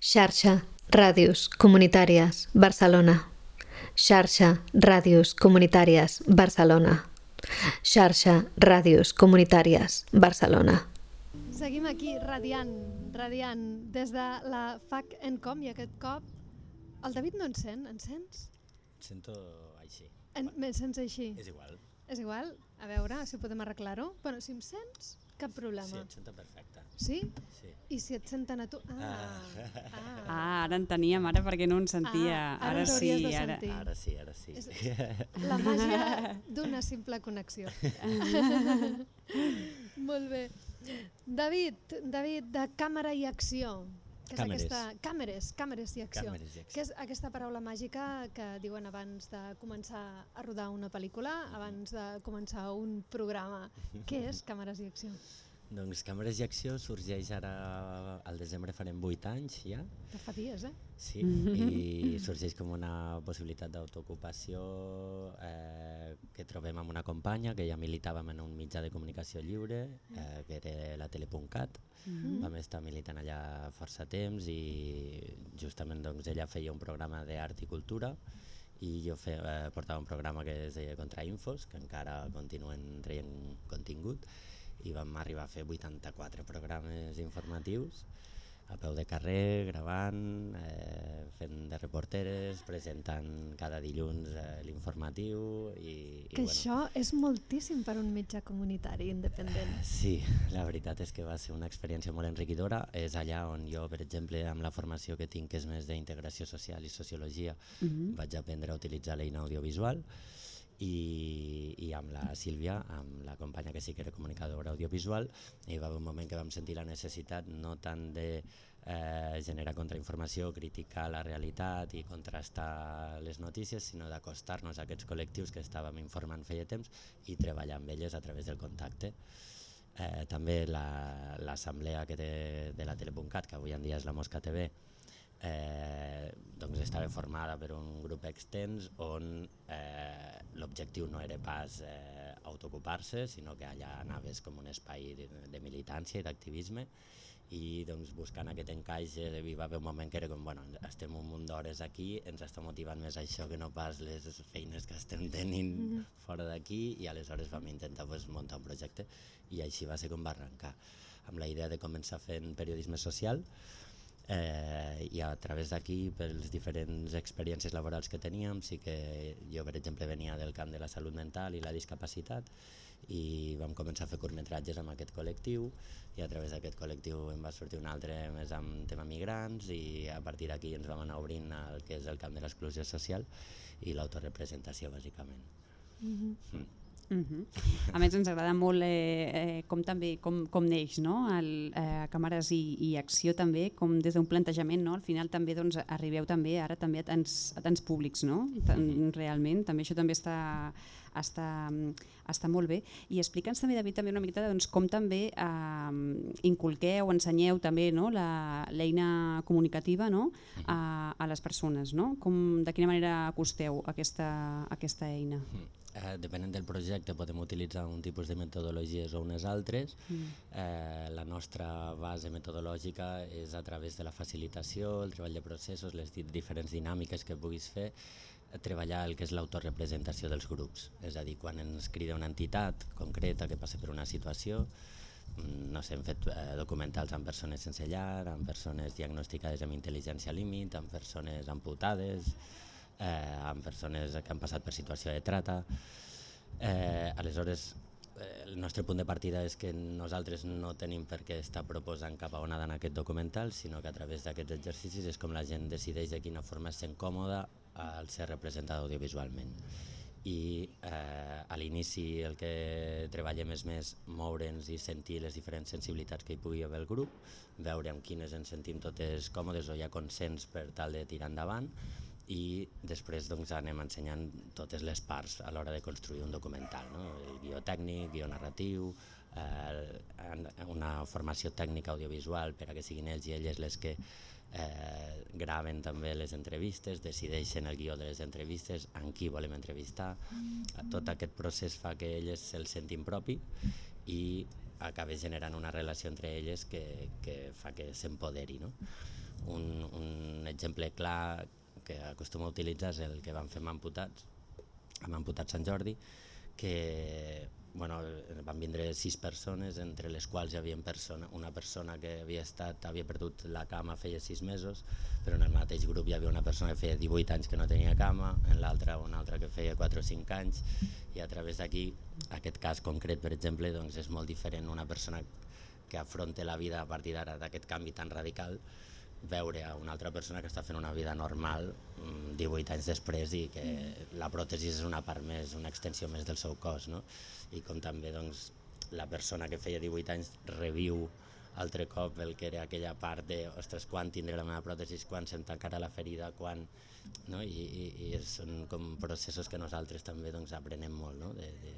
Xarxa Ràdios Comunitàries Barcelona. Xarxa Ràdios Comunitàries Barcelona. Xarxa Ràdios Comunitàries Barcelona. Seguim aquí radiant, radiant des de la FAC Encom i aquest cop el David no encén, encens? Sento així. En, me sents així? És igual. És igual? A veure si podem arreglar-ho. Bueno, si em sents, cap problema. Sí, et sento perfecte. Sí? Sí. I si et senten a tu... Ah, Ah. ah. Ah, ara en teníem, ara perquè no en sentia. Ah, ara ara sí, de ara... sentir. Ara sí, ara sí. És- La màgia d'una simple connexió. Molt bé. David, David, de càmera i acció. Que és Càmeres. aquesta, càmeres, càmeres i acció. Càmeres i acció. Que és aquesta paraula màgica que diuen abans de començar a rodar una pel·lícula, abans de començar un programa. Què és càmeres i acció? Doncs Càmeres i Acció sorgeix ara, al desembre farem 8 anys ja, Que fa dies, eh? sí, i sorgeix com una possibilitat d'autoocupació eh, que trobem amb una companya que ja militàvem en un mitjà de comunicació lliure, eh, que era la tele.cat, Mm. Vam estar militant allà força temps i justament doncs, ella feia un programa d'art i cultura i jo fe, eh, portava un programa que es deia Contrainfos, que encara continuen traient contingut i vam arribar a fer 84 programes informatius a peu de carrer, gravant, eh, fent de reporteres, presentant cada dilluns eh, l'informatiu i, i Que això és moltíssim per un mitjà comunitari independent. Sí, la veritat és que va ser una experiència molt enriquidora. És allà on jo, per exemple, amb la formació que tinc, que és més d'integració social i sociologia, Mhm. vaig aprendre a utilitzar l'eina audiovisual i, i amb la Sílvia, amb la companya que sí que era comunicadora audiovisual, hi va haver un moment que vam sentir la necessitat no tant de eh, generar contrainformació, criticar la realitat i contrastar les notícies, sinó d'acostar-nos a aquests col·lectius que estàvem informant feia temps i treballar amb elles a través del contacte. Eh, també la- l'assemblea que té de la Tele.cat, que avui en dia és la Mosca TV, eh, doncs estava formada per un grup extens on eh, l'objectiu no era pas eh, autoocupar-se, sinó que allà anaves com un espai de, de militància i d'activisme i doncs, buscant aquest encaix hi va haver un moment que era com, bueno, estem un munt d'hores aquí, ens està motivant més això que no pas les feines que estem tenint mm -hmm. fora d'aquí i aleshores vam intentar pues, muntar un projecte i així va ser com va arrencar amb la idea de començar fent periodisme social eh, i a través d'aquí, per les diferents experiències laborals que teníem, sí que jo, per exemple, venia del camp de la salut mental i la discapacitat i vam començar a fer curtmetratges amb aquest col·lectiu i a través d'aquest col·lectiu em va sortir un altre més amb tema migrants i a partir d'aquí ens vam anar obrint al que és el camp de l'exclusió social i l'autorepresentació, bàsicament. Mhm. Mm. Mhm. A més, ens agrada molt eh, eh, com també com, com neix no? el, eh, càmeres i, i acció també, com des d'un plantejament, no? al final també doncs, arribeu també ara també a tants, a tants públics, no? Tan, realment, també això també està, està, està molt bé. I explica'ns també, David, també una miqueta doncs, com també eh, inculqueu, ensenyeu també no? la- l'eina comunicativa no? a, a les persones, no? Com, de quina manera acosteu aquesta, aquesta eina? Mm. Eh, depenent del projecte podem utilitzar un tipus de metodologies o unes altres. Mm. Eh, la nostra base metodològica és a través de la facilitació, el treball de processos, les di diferents dinàmiques que puguis fer, eh, treballar el que és l'autorepresentació dels grups. És a dir, quan ens crida una entitat concreta que passa per una situació, mm, no sé, hem fet eh, documentals amb persones sense llar, amb persones diagnosticades amb intel·ligència límit, amb persones amputades, eh, amb persones que han passat per situació de trata. Eh, aleshores, eh, el nostre punt de partida és que nosaltres no tenim per què estar proposant cap a onada en aquest documental, sinó que a través d'aquests exercicis és com la gent decideix de quina forma es sent còmoda al ser representada audiovisualment. I eh, a l'inici el que treballem és més moure'ns i sentir les diferents sensibilitats que hi pugui haver al grup, veure amb quines ens sentim totes còmodes o hi ha consens per tal de tirar endavant i després doncs, anem ensenyant totes les parts a l'hora de construir un documental, no? el guió tècnic, guió narratiu, eh, una formació tècnica audiovisual per a que siguin ells i elles les que eh, graven també les entrevistes, decideixen el guió de les entrevistes, en qui volem entrevistar. Tot aquest procés fa que elles se'l sentin propi i acaba generant una relació entre elles que, que fa que s'empoderi. No? Un, exemple clar que acostuma a utilitzar és el que vam fer amb Amputats, amb Amputats Sant Jordi, que bueno, van vindre sis persones, entre les quals hi havia persona, una persona que havia estat havia perdut la cama feia sis mesos, però en el mateix grup hi havia una persona que feia 18 anys que no tenia cama, en l'altra una altra que feia 4 o 5 anys, i a través d'aquí, aquest cas concret, per exemple, doncs és molt diferent una persona que afronta la vida a partir d'ara d'aquest canvi tan radical, veure a una altra persona que està fent una vida normal 18 mm, anys després i que la pròtesi és una part més, una extensió més del seu cos, no? I com també doncs, la persona que feia 18 anys reviu altre cop el que era aquella part de ostres, quan tindré la meva pròtesi, quan se'm tancarà la ferida, quan... No? I, i, i són com processos que nosaltres també doncs, aprenem molt, no? de, de,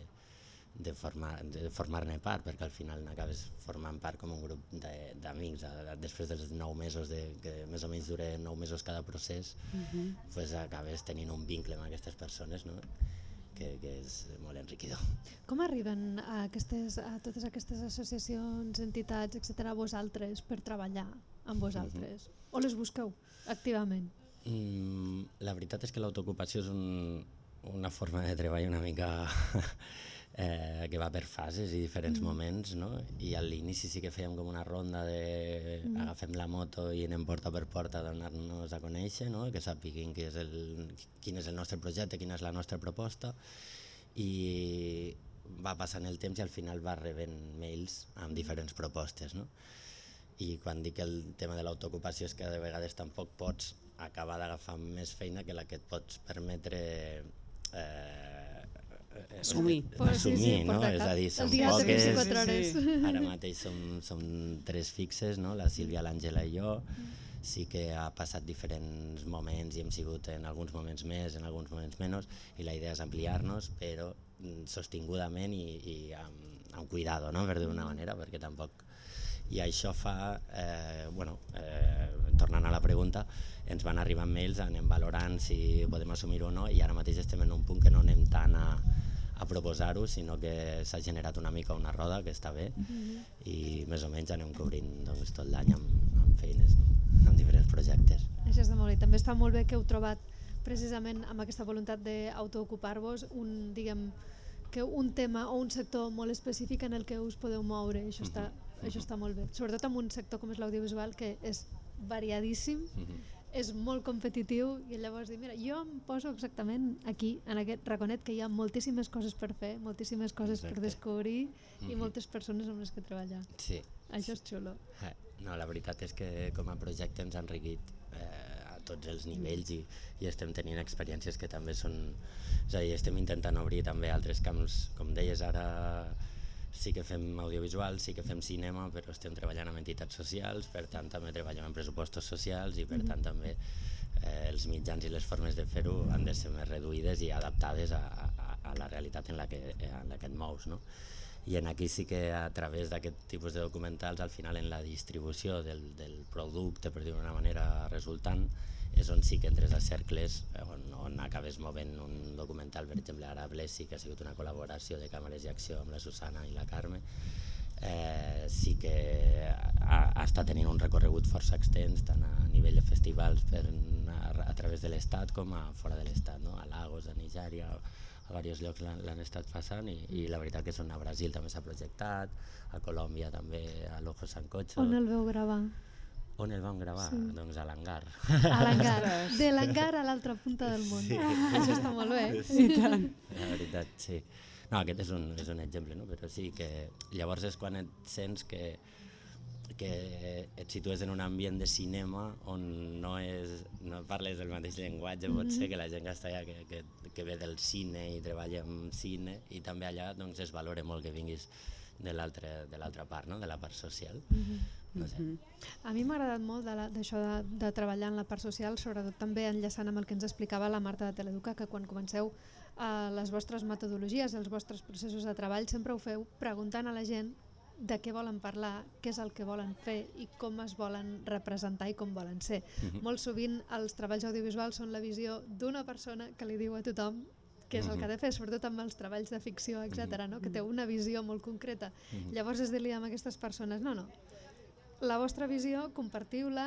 de formar-ne de formar part, perquè al final n'acabes formant part com un grup d'amics. Després dels nou mesos, de, que més o menys dura nou mesos cada procés, uh mhm. -huh. pues acabes tenint un vincle amb aquestes persones no? que, que és molt enriquidor. Com arriben a, aquestes, a totes aquestes associacions, entitats, etc a vosaltres per treballar amb vosaltres? Uh mhm. -huh. O les busqueu activament? Mm, la veritat és que l'autoocupació és un, una forma de treball una mica eh, que va per fases i diferents mm. moments, no? I a l'inici sí que fèiem com una ronda de mm. agafem la moto i anem porta per porta a donar-nos a conèixer, no? Que sapiguin que és el, quin és el nostre projecte, quina és la nostra proposta i va passant el temps i al final va rebent mails amb diferents propostes, no? I quan dic el tema de l'autoocupació és que de vegades tampoc pots acabar d'agafar més feina que la que et pots permetre assumir. Assumir, sí, sí, no? És a dir, som poques, sí. ara mateix som, som tres fixes, no? la Sílvia, l'Àngela i jo, sí que ha passat diferents moments i hem sigut en alguns moments més, en alguns moments menys, i la idea és ampliar-nos, però sostingudament i, i amb, amb cuidado, no? per dir-ho manera, perquè tampoc... I això fa, eh, bueno, eh, tornant a la pregunta, ens van arribar mails, anem valorant si podem assumir-ho o no, i ara mateix estem en un punt que no anem tant a, a proposar-ho, sinó que s'ha generat una mica una roda que està bé mm -hmm. i més o menys anem cobrint doncs, tot l'any amb, amb feines, no? amb diferents projectes. Això està molt bé. També està molt bé que heu trobat precisament amb aquesta voluntat d'autoocupar-vos un, diguem, que un tema o un sector molt específic en el que us podeu moure. Això, està, mm -hmm. això està molt bé. Sobretot en un sector com és l'audiovisual que és variadíssim mm -hmm és molt competitiu i llavors dir, mira, jo em poso exactament aquí, en aquest raconet, que hi ha moltíssimes coses per fer, moltíssimes coses Exacte. per descobrir mm -hmm. i mhm. moltes persones amb les que treballar. Sí. Això és xulo. Eh, no, la veritat és que com a projecte ens ha enriquit eh, a tots els nivells i, i estem tenint experiències que també són... És a dir, estem intentant obrir també altres camps, com deies ara, sí que fem audiovisual, sí que fem cinema, però estem treballant amb entitats socials, per tant també treballem en pressupostos socials i per mm -hmm. tant també eh, els mitjans i les formes de fer-ho han de ser més reduïdes i adaptades a, a, a la realitat en la que, en la que et mous. No? I en aquí sí que a través d'aquest tipus de documentals, al final en la distribució del, del producte, per dir d'una manera resultant, és on sí que entres a cercles on, on acabes movent un documental, per exemple ara Blessi, que ha sigut una col·laboració de càmeres i acció amb la Susana i la Carme, eh, sí que ha, ha estat tenint un recorregut força extens tant a nivell de festivals per, a, a través de l'Estat com a fora de l'Estat, no? a Lagos, a Nigèria, a diversos llocs l'han estat passant i, i la veritat que són a Brasil també s'ha projectat, a Colòmbia també, a l'Ojo Sancocho. On el veu gravar? On el vam gravar? Sí. Doncs a l'hangar. A l'hangar. De l'hangar a l'altra punta del món. Sí. Això està molt bé. Sí, tant. La veritat, sí. No, aquest és un, és un exemple, no? però sí que llavors és quan et sents que, que et situes en un ambient de cinema on no, és, no parles el mateix llenguatge, mm -hmm. pot ser que la gent que està allà que, que, que ve del cine i treballa en cine i també allà doncs, es valora molt que vinguis de l'altra part, no? de la part social. Mm -hmm. no sé. Mm -hmm. A mi m'ha agradat molt d'això de, de, de treballar en la part social, sobretot també enllaçant amb el que ens explicava la Marta de Teleduca, que quan comenceu eh, les vostres metodologies, els vostres processos de treball, sempre ho feu preguntant a la gent de què volen parlar, què és el que volen fer i com es volen representar i com volen ser. Mm -hmm. Molt sovint els treballs audiovisuals són la visió d'una persona que li diu a tothom que és el que ha de fer, sobretot amb els treballs de ficció, etc. No? que té una visió molt concreta. Llavors és dir-li a aquestes persones, no, no, la vostra visió, compartiu-la,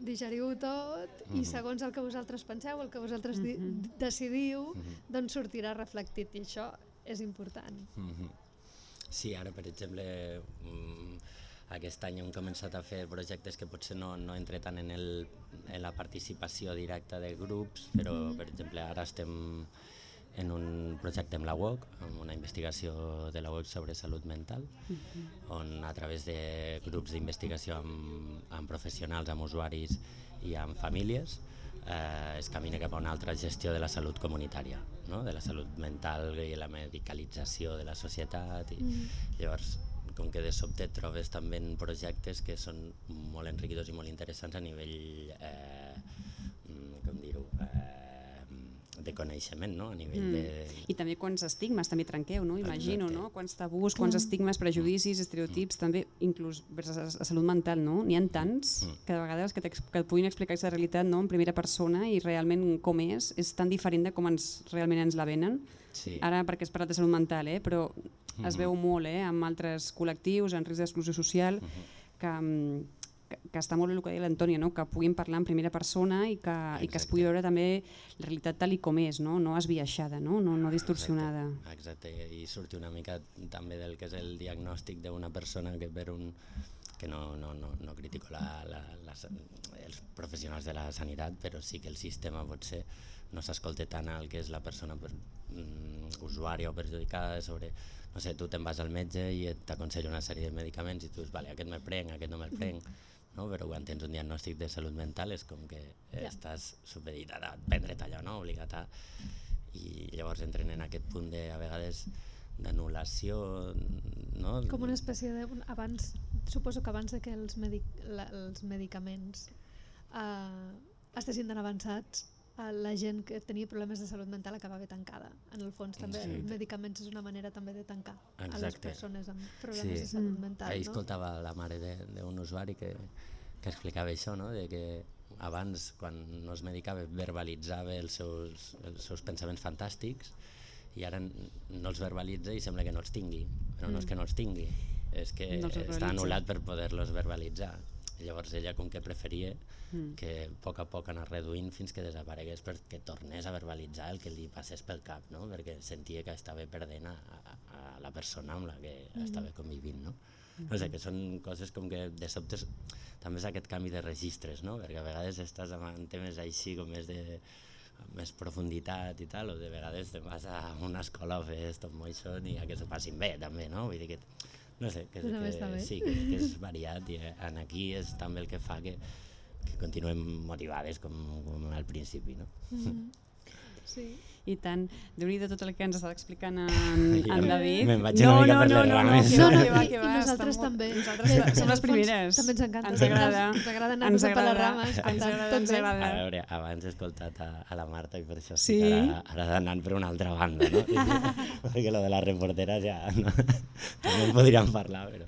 digeriu tot mm -hmm. i segons el que vosaltres penseu, el que vosaltres mm -hmm. decidiu, mm -hmm. doncs sortirà reflectit i això és important. Mm -hmm. Sí, ara per exemple mm, aquest any hem començat a fer projectes que potser no, no entre tant en, el, en la participació directa de grups, però mm -hmm. per exemple ara estem en un projecte amb la UOC, amb una investigació de la UOC sobre salut mental, uh -huh. on a través de grups d'investigació amb, amb professionals, amb usuaris i amb famílies, eh, es camina cap a una altra gestió de la salut comunitària, no? de la salut mental i la medicalització de la societat. I, uh -huh. Llavors, com que de sobte trobes també en projectes que són molt enriquidors i molt interessants a nivell, eh, mm, com dir-ho, eh, de coneixement, no? a nivell mm. de... I també quants estigmes també trenqueu, no? imagino, Exacte. no? quants tabús, quants estigmes, prejudicis, estereotips, mm. també inclús vers la, la salut mental, no? N'hi ha tants mm. que de vegades que, que et puguin explicar aquesta realitat no? en primera persona i realment com és, és tan diferent de com ens, realment ens la venen. Sí. Ara perquè has parlat de salut mental, eh? però mm -hmm. es veu molt eh? amb altres col·lectius en risc d'exclusió social mm -hmm. que, mm, que, que està molt bé el que deia l'Antònia, no? que puguin parlar en primera persona i que, i que es pugui veure també la realitat tal i com és, no, no esbiaixada, no, no, no distorsionada. Exacte. Exacte, i sortir una mica també del que és el diagnòstic d'una persona que per un que no, no, no, no critico la, la, la, els professionals de la sanitat, però sí que el sistema potser no s'escolta tant el que és la persona per, mm, usuària o perjudicada sobre, no sé, tu te'n vas al metge i t'aconsella una sèrie de medicaments i tu dius, vale, aquest me'l prenc, aquest no me'l prenc, mm -hmm no? però quan tens un diagnòstic de salut mental és com que ja. estàs supeditat a prendre't allò, no? obligat a... I llavors entren en aquest punt de, a vegades d'anul·lació, no? Com una espècie de... Abans, suposo que abans de que els, medic, la, els medicaments eh, estessin tan avançats, la gent que tenia problemes de salut mental acabava tancada. En el fons també sí. els medicaments és una manera també de tancar Exacte. a les persones amb problemes sí. de salut mental. Ahir no? escoltava la mare d'un usuari que, que explicava això, no? de que abans quan no es medicava verbalitzava els seus, els seus pensaments fantàstics i ara no els verbalitza i sembla que no els tingui, però mm. no és mm. que no els tingui, és que no està anul·lat per poder-los verbalitzar. Llavors ella com que preferia mm. que a poc a poc anar reduint fins que desaparegués perquè tornés a verbalitzar el que li passés pel cap, no? perquè sentia que estava perdent a, a, a la persona amb la que mm. estava convivint. No? Mm. No sé, que són coses com que de sobte també és aquest canvi de registres, no? perquè a vegades estàs en temes així com més de més profunditat i tal, o de vegades te vas a una escola a fer stop motion i a que s'ho passin bé també, no? Vull dir que no sé, que, pues que, sí, que, que és variat i en aquí és també el que fa que, que continuem motivades com, com al principi, no? Mm -hmm. Sí i tant. déu nhi tot el que ens està explicant en, en David. Me'n vaig no, una mica no, per no, les no, rames. No, no, no, i, i nosaltres també. Nosaltres som les primeres. També ens encanta. Ens agrada. Ens agrada anar ens agrada, per les rames. Ens agrada, ens agrada. A veure, abans he escoltat a, a la Marta i per això sí? ara, ara anant per una altra banda, no? Perquè lo de les reporteres ja no, també en podríem parlar, però...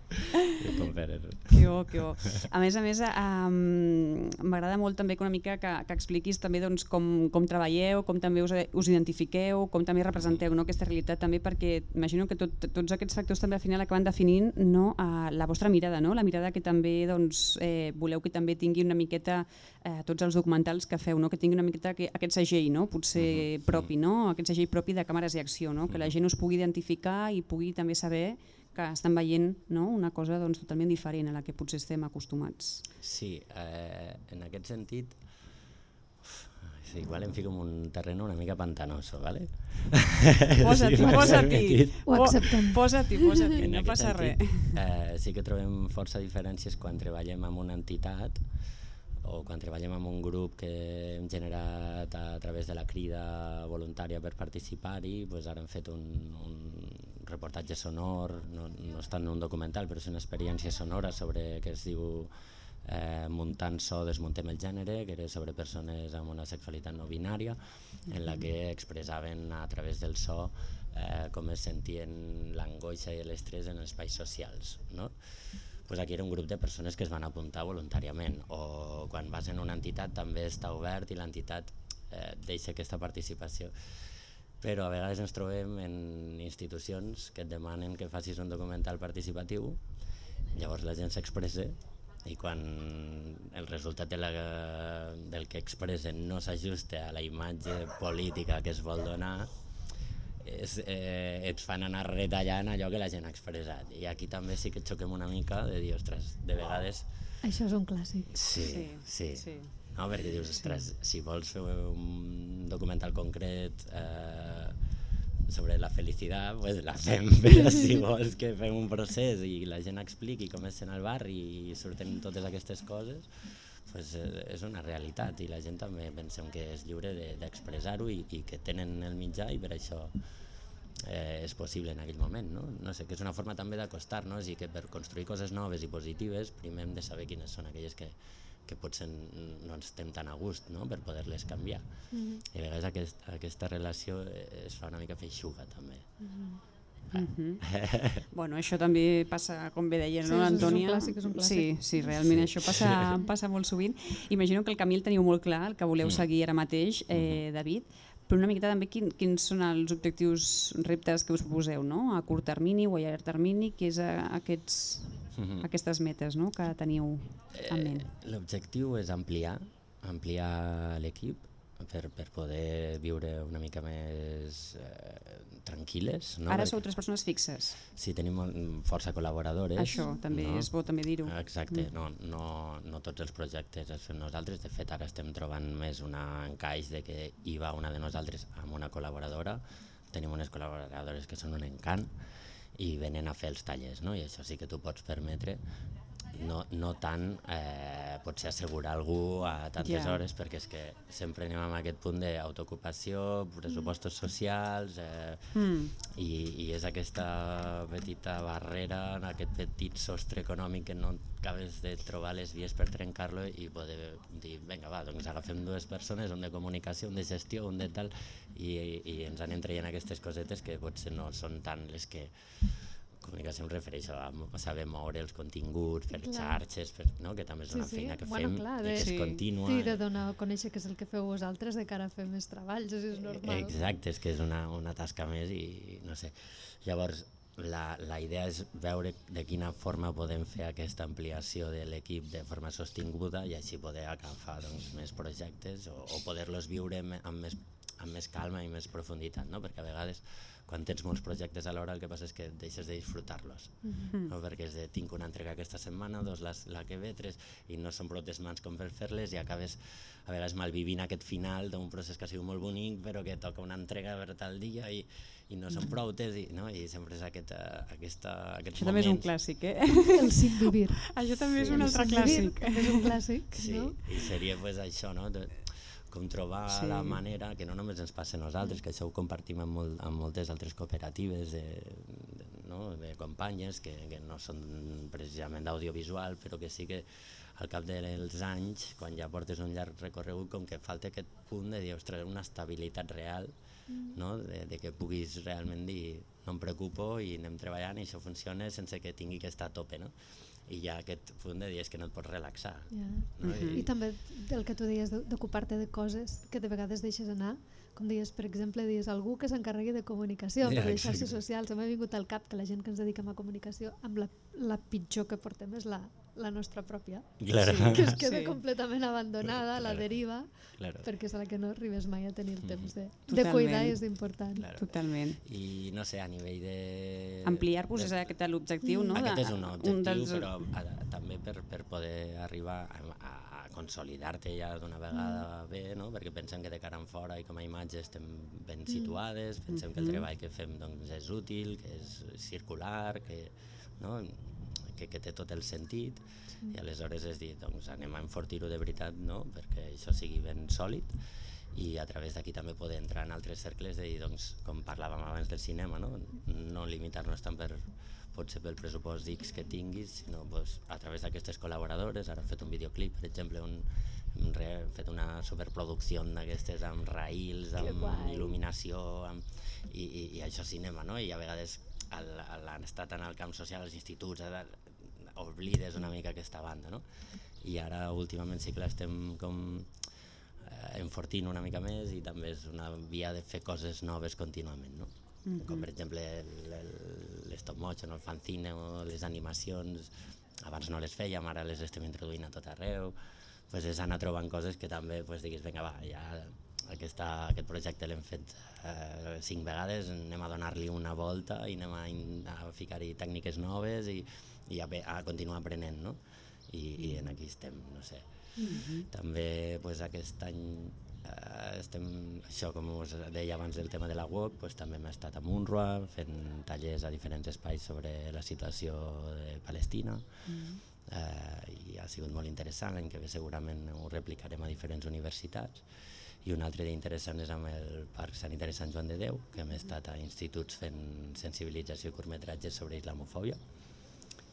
Que bo, que bo. A més a més, um, m'agrada molt també que una mica que, que expliquis també doncs, com, com treballeu, com també us, us identifiqueu identifiqueu, com també representeu no, aquesta realitat també perquè imagino que tot, tots aquests factors també al final acaben definint no, uh, la vostra mirada, no? la mirada que també doncs, eh, voleu que també tingui una miqueta eh, tots els documentals que feu, no? que tingui una miqueta que, aquest segell no? potser uh -huh. propi, no? aquest segell propi de càmeres i acció, no? que la gent us pugui identificar i pugui també saber que estan veient no? una cosa doncs, totalment diferent a la que potser estem acostumats. Sí, eh, en aquest sentit Sí, igual em fico en un terreno una mica pantanoso, ¿vale? Posa-t'hi, sí, posa-t'hi. Ho acceptem. Posa-t'hi, posa-t'hi, no passa sentit, res. Eh, sí que trobem força diferències quan treballem amb una entitat o quan treballem amb un grup que hem generat a través de la crida voluntària per participar-hi, pues ara hem fet un, un reportatge sonor, no, no és tant un documental, però és una experiència sonora sobre que es diu eh, muntant so Desmuntem el gènere, que era sobre persones amb una sexualitat no binària, en la que expressaven a través del so eh, com es sentien l'angoixa i l'estrès en espais socials. No? pues aquí era un grup de persones que es van apuntar voluntàriament o quan vas en una entitat també està obert i l'entitat eh, deixa aquesta participació però a vegades ens trobem en institucions que et demanen que facis un documental participatiu llavors la gent s'expressa i quan el resultat de la, del que expressen no s'ajusta a la imatge política que es vol donar, és, eh, et fan anar retallant allò que la gent ha expressat. I aquí també sí que xoquem una mica de dir, ostres, de vegades... Això és un clàssic. Sí, sí. sí. sí. No? Perquè dius, ostres, sí. si vols fer un documental concret eh, sobre la felicitat, pues la fem, però si vols que fem un procés i la gent expliqui com és en el barri i surten totes aquestes coses, pues eh, és una realitat i la gent també pensem que és lliure d'expressar-ho de, i, i que tenen el mitjà i per això eh, és possible en aquell moment. No? no sé, que és una forma també d'acostar-nos i que per construir coses noves i positives primer hem de saber quines són aquelles que, que potser no ens estem tan a gust no? per poder-les canviar. Mm -hmm. I a vegades aquest, aquesta relació es fa una mica feixuga també. Mm -hmm. Mm -hmm. bueno, això també passa, com bé deia, sí, no, Antònia? És un clàssic, és un clàssic. Sí, sí, realment sí. això passa, passa molt sovint. Imagino que el camí el teniu molt clar, el que voleu mm. seguir ara mateix, eh, David, però una miqueta també quin, quins són els objectius, reptes que us poseu, no? a curt termini o a llarg termini, que és a, aquests mm -hmm. aquestes metes no? que teniu en ment? Eh, L'objectiu és ampliar, ampliar l'equip per, per poder viure una mica més eh, tranquil·les. No? Ara sou tres persones fixes. Sí, tenim força col·laboradores. Això també no? és bo també dir-ho. Exacte, mm. no, no, no tots els projectes els fem nosaltres, de fet ara estem trobant més un encaix de que hi va una de nosaltres amb una col·laboradora, tenim unes col·laboradores que són un encant, i venen a fer els tallers, no? i això sí que tu pots permetre no, no tant eh, potser assegurar algú a tantes yeah. hores perquè és que sempre anem amb aquest punt d'autoocupació, pressupostos socials eh, mm. i, i és aquesta petita barrera, aquest petit sostre econòmic que no acabes de trobar les vies per trencar-lo i poder dir, vinga va, doncs agafem dues persones, un de comunicació, un de gestió, un de tal i, i ens anem traient aquestes cosetes que potser no són tant les que comunicació em refereixo a, a saber moure els continguts per clar. xarxes, per, no? que també és una sí, feina que bueno, fem clar, de, i que sí. és contínua. Sí, de donar a conèixer què és el que feu vosaltres de cara a fer més treballs, això és normal. Exacte, és que és una, una tasca més i no sé. Llavors, la, la idea és veure de quina forma podem fer aquesta ampliació de l'equip de forma sostinguda i així poder agafar doncs, més projectes o, o poder-los viure amb, amb, més, amb més calma i més profunditat, no? perquè a vegades quan tens molts projectes alhora el que passa és que deixes de disfrutar-los mm -hmm. no? perquè és de tinc una entrega aquesta setmana, dos la, la que ve, tres i no són prou mans com per fer-les i acabes a vegades malvivint aquest final d'un procés que ha sigut molt bonic però que toca una entrega per tal dia i, i no són prou i, no? i sempre és aquest, uh, aquesta, aquest Això també és un clàssic, eh? El sin vivir. Això també sí, és un altre clàssic. És un clàssic, sí, no? I seria pues, això, no? Com trobar sí. la manera, que no només ens passa a nosaltres, que això ho compartim amb, molt, amb moltes altres cooperatives de, de, no? de companyes que, que no són precisament d'audiovisual, però que sí que al cap dels anys, quan ja portes un llarg recorregut, com que falta aquest punt de dir, ostres, una estabilitat real, mm. no? de, de que puguis realment dir no em preocupo i anem treballant i això funciona sense que tingui que estar a tope. No? I hi ha aquest punt de dir és que no et pots relaxar. Yeah. No? Uh -huh. I, I també el que tu deies d'ocupar-te de coses que de vegades deixes anar, com deies, per exemple, dius algú que s'encarregui de comunicació, yeah, per les xarxes socials. M'ha vingut al cap que la gent que ens dediquem a comunicació, amb la, la pitjor que portem és la, la nostra pròpia, claro. sí, que es queda sí. completament abandonada, claro. la deriva, claro. perquè és la que no arribes mai a tenir el temps de, de cuidar i és important. Claro. Totalment. I no sé, a nivell de... Ampliar-vos és aquest l'objectiu, no? Aquest és un objectiu, un dels... però a, també per, per poder arribar a, a, a consolidar-te ja d'una vegada mm. bé, no? perquè pensem que de cara en fora i com a imatge estem ben mm. situades, pensem mm -hmm. que el mm-hmm. treball que fem doncs, és útil, que és circular, que, no? Que, que té tot el sentit sí. i aleshores és dir, doncs anem a enfortir-ho de veritat no? perquè això sigui ben sòlid i a través d'aquí també poder entrar en altres cercles de dir, doncs, com parlàvem abans del cinema, no, no limitar-nos tant per, potser pel pressupost X que tinguis, sinó doncs, a través d'aquestes col·laboradores, ara hem fet un videoclip, per exemple, on hem, fet una superproducció d'aquestes amb raïls, amb il·luminació, amb, i, i, i això és cinema, no? I a vegades l'han estat en el camp social, als instituts, oblides una mica aquesta banda, no? I ara últimament sí que l'estem com eh, enfortint una mica més i també és una via de fer coses noves contínuament, no? Mm -hmm. Com per exemple l'stop motion, el fanzine o les animacions abans no les fèiem, ara les estem introduint a tot arreu, pues és anar trobant coses que també pues, diguis, vinga va, ja aquesta, aquest projecte l'hem fet eh, cinc vegades, anem a donar-li una volta i anem a, a ficar-hi tècniques noves i, i a, a continuar aprenent, no? I, i en aquí estem, no sé. Mm -hmm. També pues, aquest any eh, estem, això com us deia abans del tema de la web, pues, també hem estat a Munrua fent tallers a diferents espais sobre la situació de Palestina mm -hmm. eh, i ha sigut molt interessant, l'any que ve segurament ho replicarem a diferents universitats i un altre dia interessant és amb el Parc Sanitari Sant Joan de Déu, que hem estat a instituts fent sensibilització i curtmetratges sobre islamofòbia,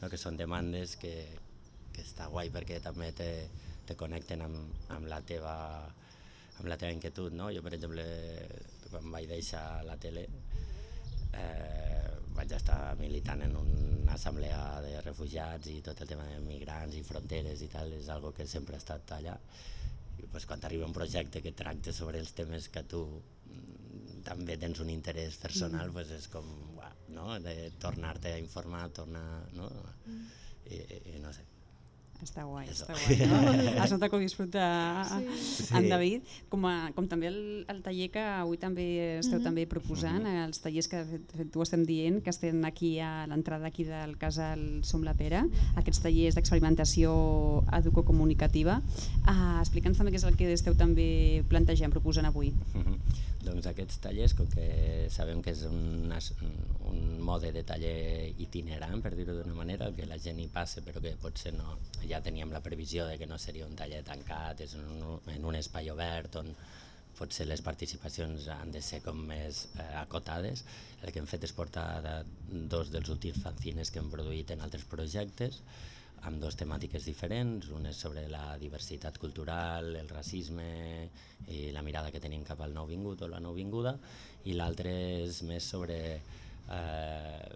no? que són demandes que, que està guai perquè també te, te connecten amb, amb, la teva, amb la teva inquietud. No? Jo, per exemple, quan vaig deixar la tele, eh, vaig estar militant en una assemblea de refugiats i tot el tema de migrants i fronteres i tal, és algo que sempre ha estat allà pues, quan arriba un projecte que tracta sobre els temes que tu mm, també tens un interès personal, mm. pues és com, no? de tornar-te a informar, tornar, no? Mm. I, i no sé, està guai, està guai. No? Es nota que ho disfruta sí. en David, com, a, com també el, el taller que avui també esteu mm -hmm. també proposant, mm -hmm. els tallers que de fet, tu estem dient, que estem aquí a l'entrada aquí del casal Som la Pera, aquests tallers d'experimentació educocomunicativa. Uh, Explica'ns també què és el que esteu també plantejant, proposant avui. Mm -hmm. Doncs aquests tallers, com que sabem que és un, un mode de taller itinerant, per dir-ho d'una manera, que la gent hi passa però que potser no, ja teníem la previsió de que no seria un taller tancat, és en un, en un espai obert on potser les participacions han de ser com més eh, acotades. El que hem fet és portar dos dels últims fanzines que hem produït en altres projectes, amb dues temàtiques diferents, una és sobre la diversitat cultural, el racisme i la mirada que tenim cap al nouvingut o la nouvinguda, i l'altre és més sobre eh,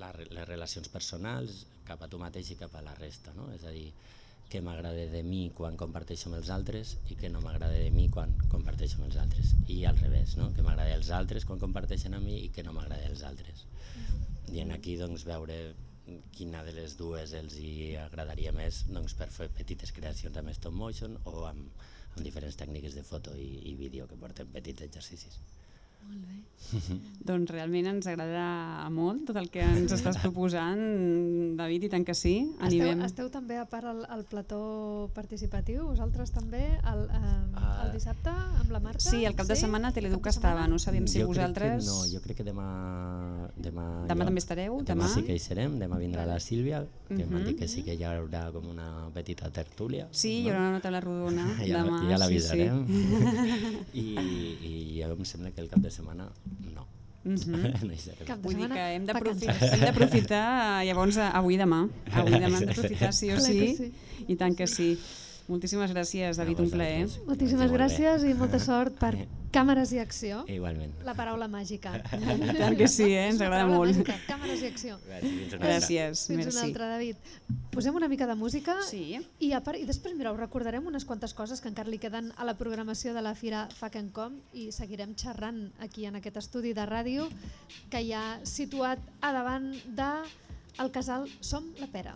la, les relacions personals cap a tu mateix i cap a la resta, no? és a dir, què m'agrada de mi quan comparteixo amb els altres i què no m'agrada de mi quan comparteixo amb els altres i al revés, no? què m'agrada dels altres quan comparteixen amb mi i què no m'agrada dels altres i en aquí doncs veure quina de les dues els hi agradaria més doncs, per fer petites creacions amb stop motion o amb, amb diferents tècniques de foto i, i vídeo que porten petits exercicis. Molt bé. doncs realment ens agrada molt tot el que ens estàs proposant, David, i tant que sí. Esteu, esteu també a part al, al plató participatiu, vosaltres també, el, eh, el dissabte amb la Marta? Sí, el cap de sí? setmana a Teleduc estava, no sabíem si jo vosaltres... no, jo crec que demà... Demà, demà jo, també estareu? Demà, demà sí que hi serem, demà vindrà la Sílvia, que uh -huh. m'han dit que sí que hi haurà com una petita tertúlia. Sí, no? hi haurà una nota a la rodona ja, demà. Ja l'avisarem. Sí, sí. I, I jo em sembla que el cap de setmana no. Mm -hmm. Vull dir que hem d'aprofitar llavors avui demà. Avui demà hem d'aprofitar sí o sí, sí, i tant que sí. Moltíssimes gràcies, David, un plaer. Moltíssimes gràcies i molta sort per càmeres i acció. Igualment. La paraula màgica. I tant que sí, eh? ens agrada molt. Màgica, càmeres i acció. Gràcies. Gràcies. Fins Merci. una altra, David. Posem una mica de música sí. i, a part, i després mira, us recordarem unes quantes coses que encara li queden a la programació de la Fira Fakencom i seguirem xerrant aquí en aquest estudi de ràdio que hi ha situat a davant de el casal Som la Pera.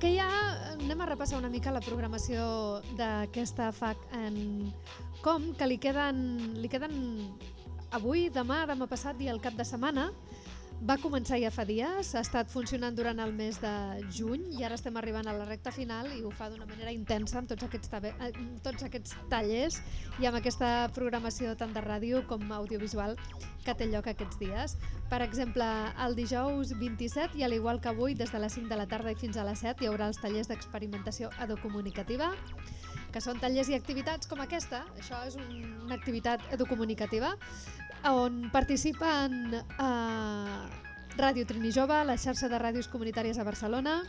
Que ja anem a repassar una mica la programació d'aquesta FAC en com, que li queden, li queden avui, demà, demà passat i el cap de setmana. Va començar ja fa dies, ha estat funcionant durant el mes de juny i ara estem arribant a la recta final i ho fa d'una manera intensa amb tots aquests, eh, tots aquests tallers i amb aquesta programació tant de ràdio com audiovisual que té lloc aquests dies. Per exemple, el dijous 27 i al igual que avui, des de les 5 de la tarda i fins a les 7 hi haurà els tallers d'experimentació educomunicativa que són tallers i activitats com aquesta, això és una activitat educomunicativa, on participen eh, Ràdio Trini Jove, la xarxa de ràdios comunitàries a Barcelona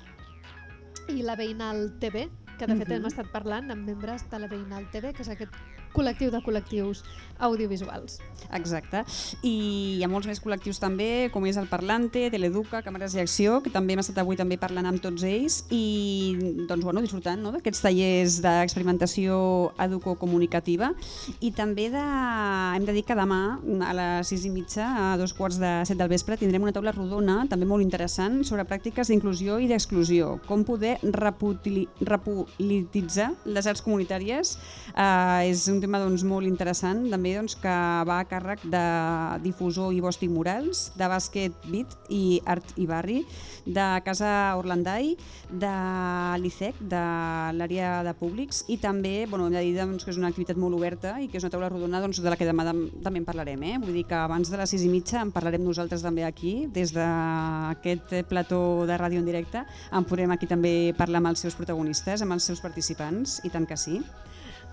i la Veïnal TV, que de fet Mhm. hem estat parlant amb membres de la Veïnal TV, que és aquest col·lectiu de col·lectius audiovisuals. Exacte. I hi ha molts més col·lectius també, com és el Parlante, Teleduca, Càmeres i Acció, que també hem estat avui també parlant amb tots ells i doncs, bueno, disfrutant no? d'aquests tallers d'experimentació educocomunicativa i també de, hem de dir que demà a les sis i mitja, a dos quarts de set del vespre, tindrem una taula rodona també molt interessant sobre pràctiques d'inclusió i d'exclusió, com poder repolititzar les arts comunitàries. Eh, és un tema doncs, molt interessant també doncs, que va a càrrec de difusor i bòstic Morals, de bàsquet Beat i Art i Barri, de Casa Orlandai, de l'ICEC, de l'àrea de públics i també bueno, hem de dir doncs, que és una activitat molt oberta i que és una taula rodona doncs, de la que demà dem- també en parlarem. Eh? Vull dir que abans de les sis i mitja en parlarem nosaltres també aquí, des d'aquest plató de ràdio en directe, en podrem aquí també parlar amb els seus protagonistes, amb els seus participants, i tant que sí.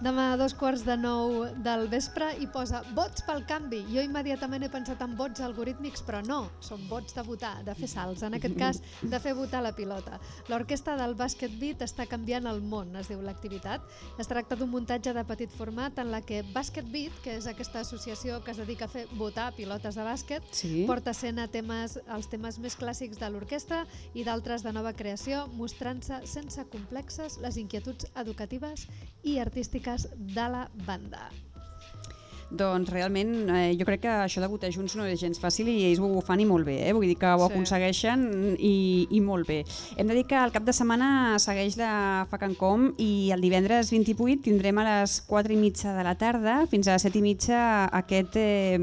Demà a dos quarts de nou del vespre i posa vots pel canvi. Jo immediatament he pensat en vots algorítmics, però no, són vots de votar, de fer salts, en aquest cas de fer votar la pilota. L'orquestra del Basket Beat està canviant el món, es diu l'activitat. Es tracta d'un muntatge de petit format en la que Basket Beat, que és aquesta associació que es dedica a fer votar pilotes de bàsquet, Sí. porta a escena temes, els temes més clàssics de l'orquestra i d'altres de nova creació, mostrant-se sense complexes les inquietuds educatives i artístiques de la banda. Doncs realment eh, jo crec que això de votar junts no és gens fàcil i ells ho fan i molt bé, eh? vull dir que ho Sí. aconsegueixen i, i molt bé. Hem de dir que el cap de setmana segueix la FACANCOM i el divendres 28 tindrem a les 4 i mitja de la tarda fins a les 7 i mitja aquest, eh,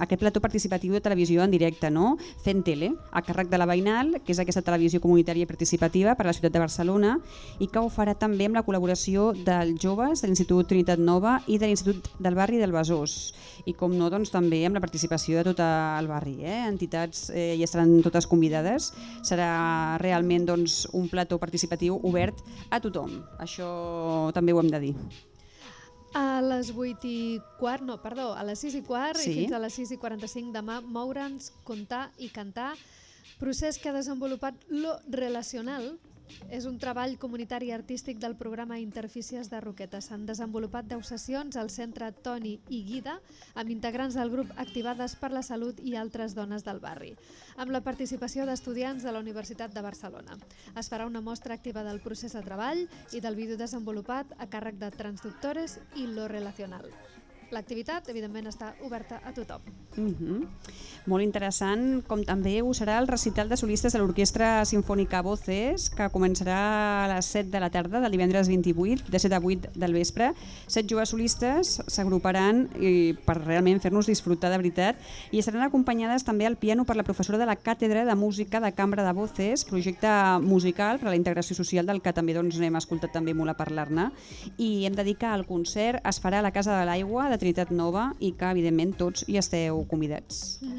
aquest plató participatiu de televisió en directe, no? fent tele, a càrrec de la Veïnal, que és aquesta televisió comunitària participativa per a la ciutat de Barcelona i que ho farà també amb la col·laboració dels joves de l'Institut Trinitat Nova i de l'Institut del Barri del Besòs i com no doncs, també amb la participació de tot el barri, eh? entitats eh, hi estaran totes convidades, serà realment doncs, un plató participatiu obert a tothom, això també ho hem de dir. A les 8 i quart, no, perdó, a les 6 i quart Sí. i fins a les 6 i 45 demà, moure'ns, comptar i cantar, procés que ha desenvolupat lo relacional, és un treball comunitari artístic del programa Interfícies de Roquetes. S'han desenvolupat 10 sessions al centre Toni i Guida amb integrants del grup Activades per la Salut i altres dones del barri, amb la participació d'estudiants de la Universitat de Barcelona. Es farà una mostra activa del procés de treball i del vídeo desenvolupat a càrrec de Transductores i Lo Relacional. L'activitat, evidentment, està oberta a tothom. Mm -hmm. Molt interessant, com també ho serà el recital de solistes de l'Orquestra Sinfònica Voces, que començarà a les 7 de la tarda del divendres 28, de 7 a 8 del vespre. Set joves solistes s'agruparan per realment fer-nos disfrutar de veritat i estaran acompanyades també al piano per la professora de la Càtedra de Música de Cambra de Voces, projecte musical per a la integració social del que també doncs, n'hem escoltat també molt a parlar-ne. I hem de dir que el concert es farà a la Casa de l'Aigua de Trinitat Nova i que evidentment tots hi esteu convidats. Mm -hmm.